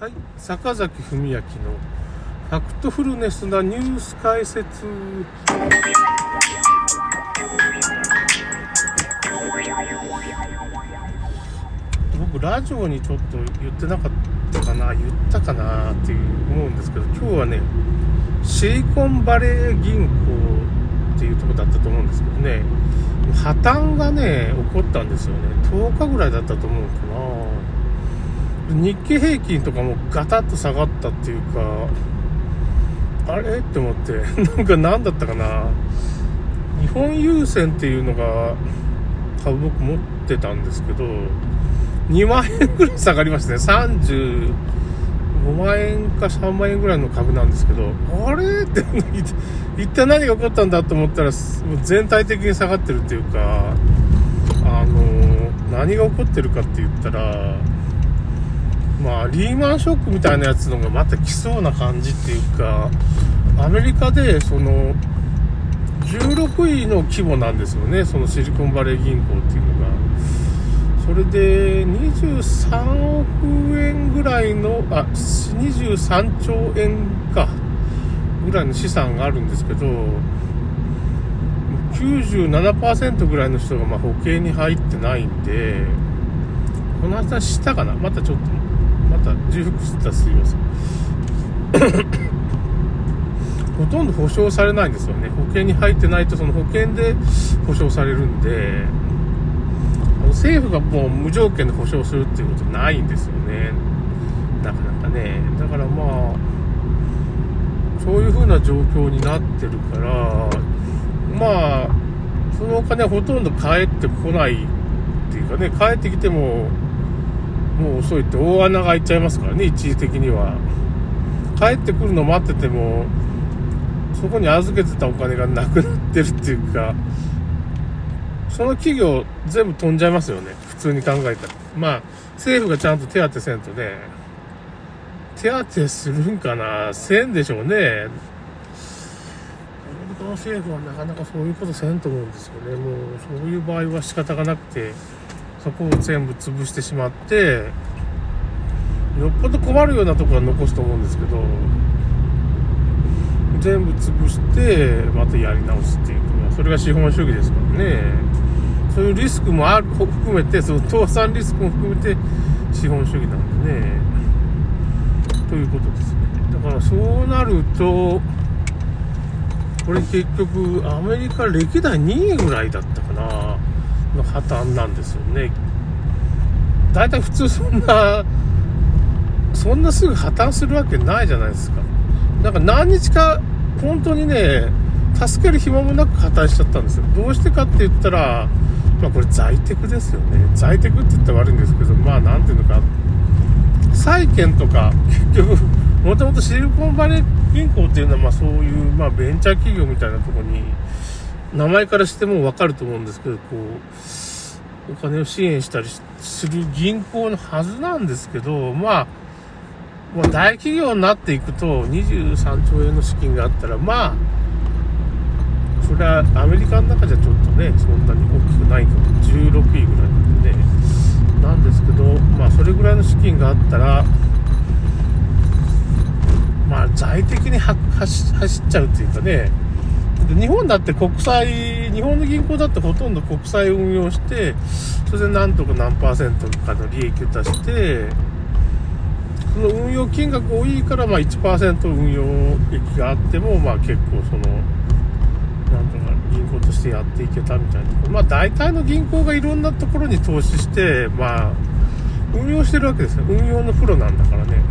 はい、坂崎文明のファクトフルネスなニュース解説。僕、ラジオにちょっと言ってなかったかな、言ったかなっていう思うんですけど、今日はね、シリコンバレー銀行っていうとこだったと思うんですけどね、破綻がね、起こったんですよね。10日ぐらいだったと思うかな。日経平均とかもガタッと下がったっていうか、あれ？って思って、なんか何だったかな。日本郵船っていうのが株僕持ってたんですけど、2万円ぐらい下がりましたね。35万円か3万円ぐらいの株なんですけど、あれ？って、一体何が起こったんだと思ったら、全体的に下がってるっていうか、あの、何が起こってるかって言ったら、まあ、リーマンショックみたいなやつのがまた来そうな感じっていうか、アメリカで、その、16位の規模なんですよね、そのシリコンバレー銀行っていうのが。それで、23億円ぐらいの、あ、23兆円か、ぐらいの資産があるんですけど、97%ぐらいの人がま保険に入ってないんで、この話したかなまたちょっと、重複してたらすいません。ほとんど保証されないんですよね。保険に入ってないとその保険で保証されるんで、政府がもう無条件で保証するっていうことないんですよね。なかなかね。だからまあ、そういう風な状況になってるから、まあ、そのお金はほとんど返ってこないっていうかね、帰ってきても、もう遅いって大穴が開いちゃいますからね、一時的には。帰ってくるの待ってても、そこに預けてたお金がなくなってるっていうか、その企業全部飛んじゃいますよね。普通に考えたら。まあ、政府がちゃんと手当てせんとね、手当てするんかなせんでしょうね。アメリカの政府はなかなかそういうことせんと思うんですよね。もう、そういう場合は仕方がなくて、そこを全部潰してしまって、よっぽど困るようなとこは残すと思うんですけど、全部潰してまたやり直すっていうかそれが資本主義ですからね。そういうリスクもある含めてその倒産リスクも含めて資本主義なんでね。ということですね。だからそうなるとこれ結局アメリカ歴代2位ぐらいだったの破綻なんですよね大体普通そんなそんなすぐ破綻するわけないじゃないですかなんか何日か本当にね、助ける暇もなく破綻しちゃったんですよ。どうしてかって言ったら、まあこれ在宅ですよね。在宅って言ったら悪いんですけど、まあなんていうのか、債券とか、結局、もともとシリコンバレー銀行っていうのは、まあそういう、まあベンチャー企業みたいなとこに、名前からしてもわかると思うんですけど、こう、お金を支援したりする銀行のはずなんですけど、まあ、もう大企業になっていくと23兆円の資金があったらまあそれはアメリカの中じゃちょっとねそんなに大きくないかも16位ぐらいなんでね。なんですけどまあそれぐらいの資金があったらまあ財的に走っちゃうっていうかね。日本だって国債日本の銀行だってほとんど国債運用してそれでなんとか何パーセントかの利益を出してその運用金額多いから、まあ1%運用益があっても、まあ結構その、なんとか銀行としてやっていけたみたいな。まあ大体の銀行がいろんなところに投資して、まあ、運用してるわけですよ。運用のプロなんだからね。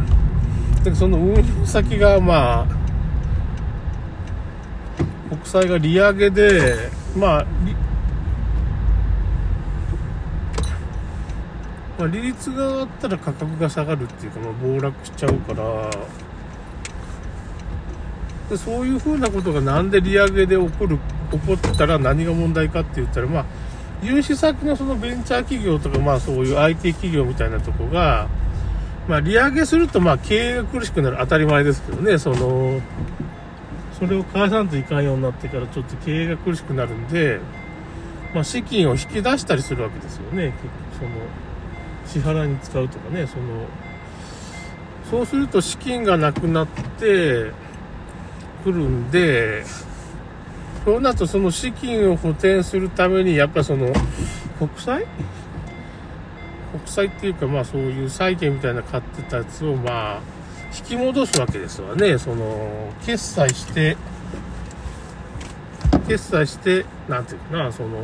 で、その運用先が、まあ、国債が利上げで、まあ、まあ、利率が上がったら価格が下がるっていうか、まあ、暴落しちゃうから。でそういうふうなことがなんで利上げで起こる起こったら何が問題かって言ったらまあ融資先のそのベンチャー企業とかまあそういう IT 企業みたいなとこがまあ利上げするとまあ経営が苦しくなる。当たり前ですけどね。そのそれを返さんといかんようになってからちょっと経営が苦しくなるんでまあ資金を引き出したりするわけですよね。結局その支払いに使うとかね。そのそうすると資金がなくなってくるんで、そうなるとその資金を補填するために、やっぱその、国債？国債っていうか、まあそういう債券みたいな買ってたやつを、まあ、引き戻すわけですわね。その、決済して、決済して、なんていうかな、その、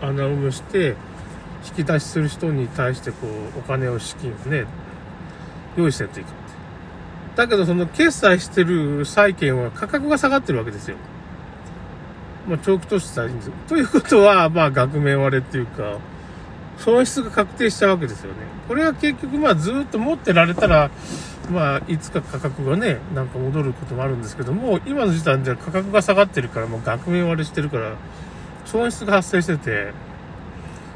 穴埋めして、引き出しする人に対してこう、お金を資金をね、用意してやっていくって。だけどその決済してる債券は価格が下がってるわけですよ。まあ、長期投資したらいいんですよ。ということは、まあ、額面割れっていうか、損失が確定しちゃうわけですよね。これは結局、まあ、ずっと持ってられたら、まあ、いつか価格がね、なんか戻ることもあるんですけども、今の時点では価格が下がってるから、もう額面割れしてるから、損失が発生してて、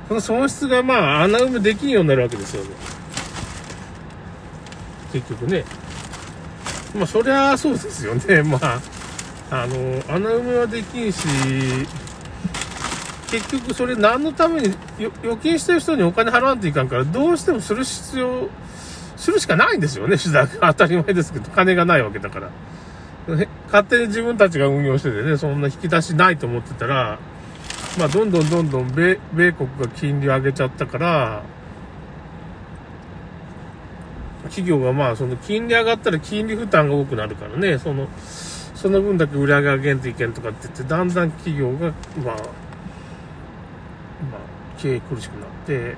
その損失がまあ、穴埋めできんようになるわけですよね。結局ね。まあ、そりゃそうですよね。まあ、あの、穴埋めはできんし、結局それ何のために、預金してる人にお金払わんといかんから、どうしてもする必要、するしかないんですよね、手段が。当たり前ですけど、金がないわけだから。勝手に自分たちが運用しててね、そんな引き出しないと思ってたら、まあ、どんどんどんどん米、米国が金利を上げちゃったから、企業がまあ、その金利上がったら金利負担が多くなるからね、その、その分だけ売り上げ上げんといけんとかって言って、だんだん企業が、まあ、まあ、経営苦しくなって、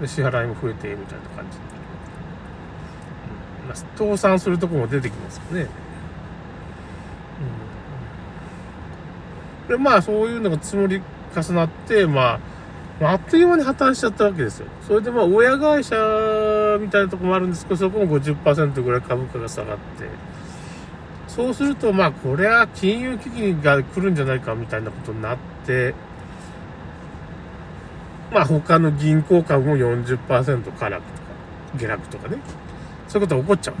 で支払いも増えて、みたいな感じ。うんまあ、倒産するとこも出てきますよね。うん、で、まあ、そういうのが積もり重なって、まあ、あっという間に破綻しちゃったわけですよ。それでまあ、親会社みたいなとこもあるんですけど、そこも50%ぐらい株価が下がって、そうすると、まあ、これは金融危機が来るんじゃないかみたいなことになって、まあ、他の銀行株も40%下落とか、下落とかね。そういうことが起こっちゃう。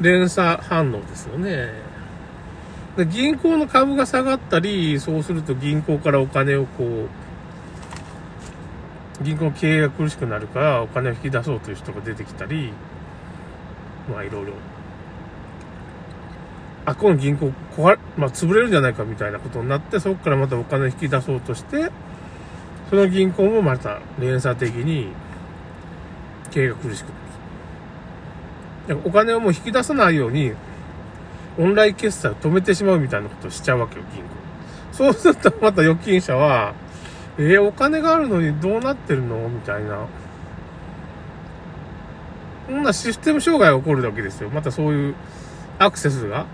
連鎖反応ですよね。銀行の株が下がったり、そうすると銀行からお金をこう、銀行経営が苦しくなるからお金を引き出そうという人が出てきたり、まあいろいろ。あ、この銀行壊れ、まあ潰れるんじゃないかみたいなことになって、そこからまたお金引き出そうとして、その銀行もまた連鎖的に経営が苦しくなる。お金をもう引き出さないように、オンライン決済を止めてしまうみたいなことをしちゃうわけよ、銀行。そうするとまた預金者は、えー、お金があるのにどうなってるの？みたいな。そんなシステム障害が起こるわけですよ。またそういうアクセスが。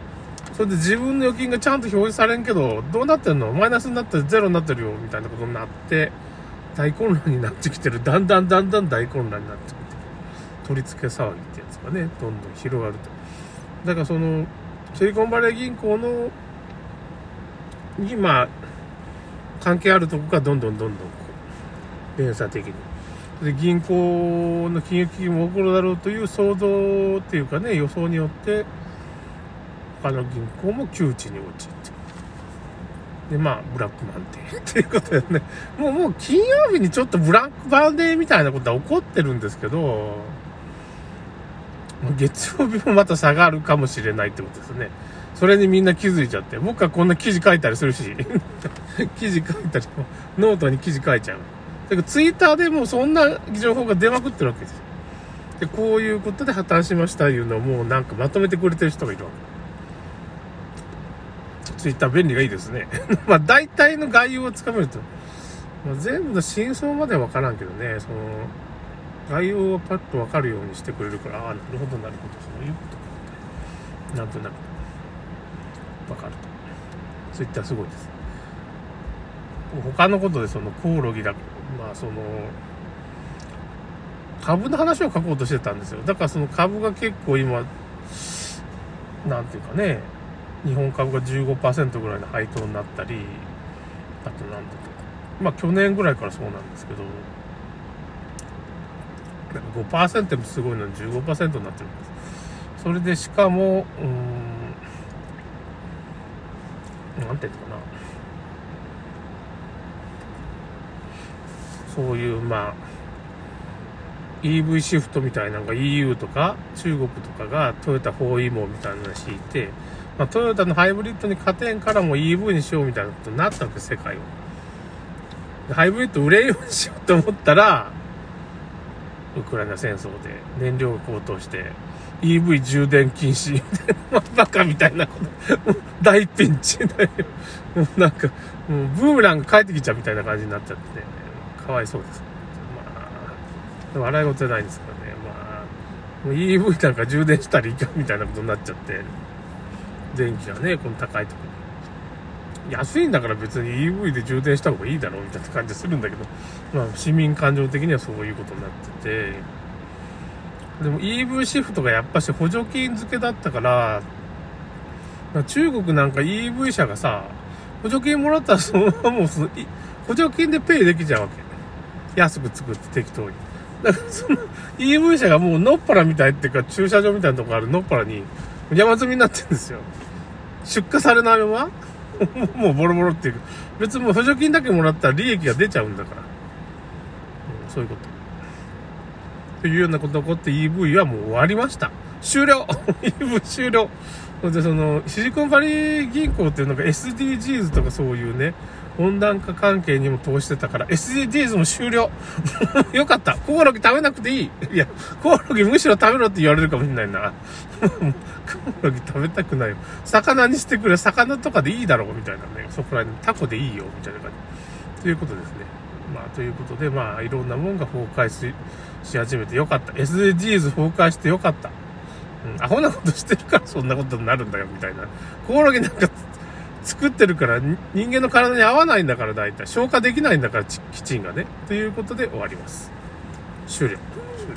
それで自分の預金がちゃんと表示されんけど、どうなってんの？マイナスになってゼロになってるよ、みたいなことになって、大混乱になってきてる。だんだんだんだん大混乱になってきてる。取り付け騒ぎってやつがね、どんどん広がると。だからその、シリコンバレー銀行の、に、まあ、関係あるとこがどんどんどんどんこう、連鎖的に。で、銀行の金融危機も起こるだろうという想像っていうかね、予想によって、他の銀行も窮地に陥って。で、まあ、ブラックマンデーっていうことでね、もう、もう金曜日にちょっとブラックマンデーみたいなことは起こってるんですけど、月曜日もまた下がるかもしれないってことですね。それにみんな気づいちゃって。僕はこんな記事書いたりするし、記事書いたり、ノートに記事書いちゃう。だからツイッターでもそんな情報が出まくってるわけですよ。で、こういうことで破綻しましたいうのをもうなんかまとめてくれてる人がいるわけ。ツイッター便利がいいですね。まあ大体の概要をつかめると、まあ、全部の真相まではわからんけどね、その、概要をパッとわかるようにしてくれるから、ああ、なるほどなるほど、そういうことか。なんとなくわかると。ツイッターすごいです。他のことでそのコオロギだ、まあその、株の話を書こうとしてたんですよ。だからその株が結構今、なんていうかね、日本株が15%ぐらいの配当になったり、あとなんだと。まあ去年ぐらいからそうなんですけど、5%もすごいのに15%になってるんです。それでしかも、うん、なんていうのかな。そういう、まあ、EV シフトみたいなのが EU とか中国とかがトヨタ 4EMO みたいなのを敷いて、まあ、トヨタのハイブリッドに勝てんからもう EV にしようみたいなことになったわけ、世界は。ハイブリッド売れるようにしようと思ったら、ウクライナ戦争で燃料が高騰して、EV 充電禁止みたいな、バカみたいなこと、大ピンチだよ。もうなんか、もうブームランが帰ってきちゃうみたいな感じになっちゃって、かわいそうです。まあ、笑い事じゃないんですけどね、まあ、もう EV なんか充電したらいかんみたいなことになっちゃって、電気がね、この高いところ。安いんだから別に EV で充電した方がいいだろうみたいな感じするんだけど、まあ市民感情的にはそういうことになってて、でも EV シフトがやっぱし補助金付けだったから、ま中国なんか EV 車がさ、補助金もらったらそのままもうその、補助金でペイできちゃうわけ。安く作って適当に。だからその EV 車がもうのっぱらみたいっていうか駐車場みたいなとこあるのっぱらに山積みになってるんですよ。出荷されないまま？もうボロボロっていう、別にもう補助金だけもらったら利益が出ちゃうんだから。うん、そういうこと。というようなことが起こって EV はもう終わりました。終了 !EV 終了で、その、シリコンバリー銀行っていうのが SDGs とかそういうね、温暖化関係にも投資してたから、SDGs も終了 よかったコオロギ食べなくていいいや、コオロギむしろ食べろって言われるかもしれないな。コオロギ食べたくないよ。魚にしてくれ、魚とかでいいだろうみたいなね。そこら辺、タコでいいよみたいな感じ。ということですね。まあ、ということで、まあ、いろんなもんが崩壊し、し始めてよかった。SDGs 崩壊してよかった。うん、アホなことしてるからそんなことになるんだよ、みたいな。コオロギなんか作ってるから人間の体に合わないんだから大体。消化できないんだから、キチンがね。ということで終わります。終了。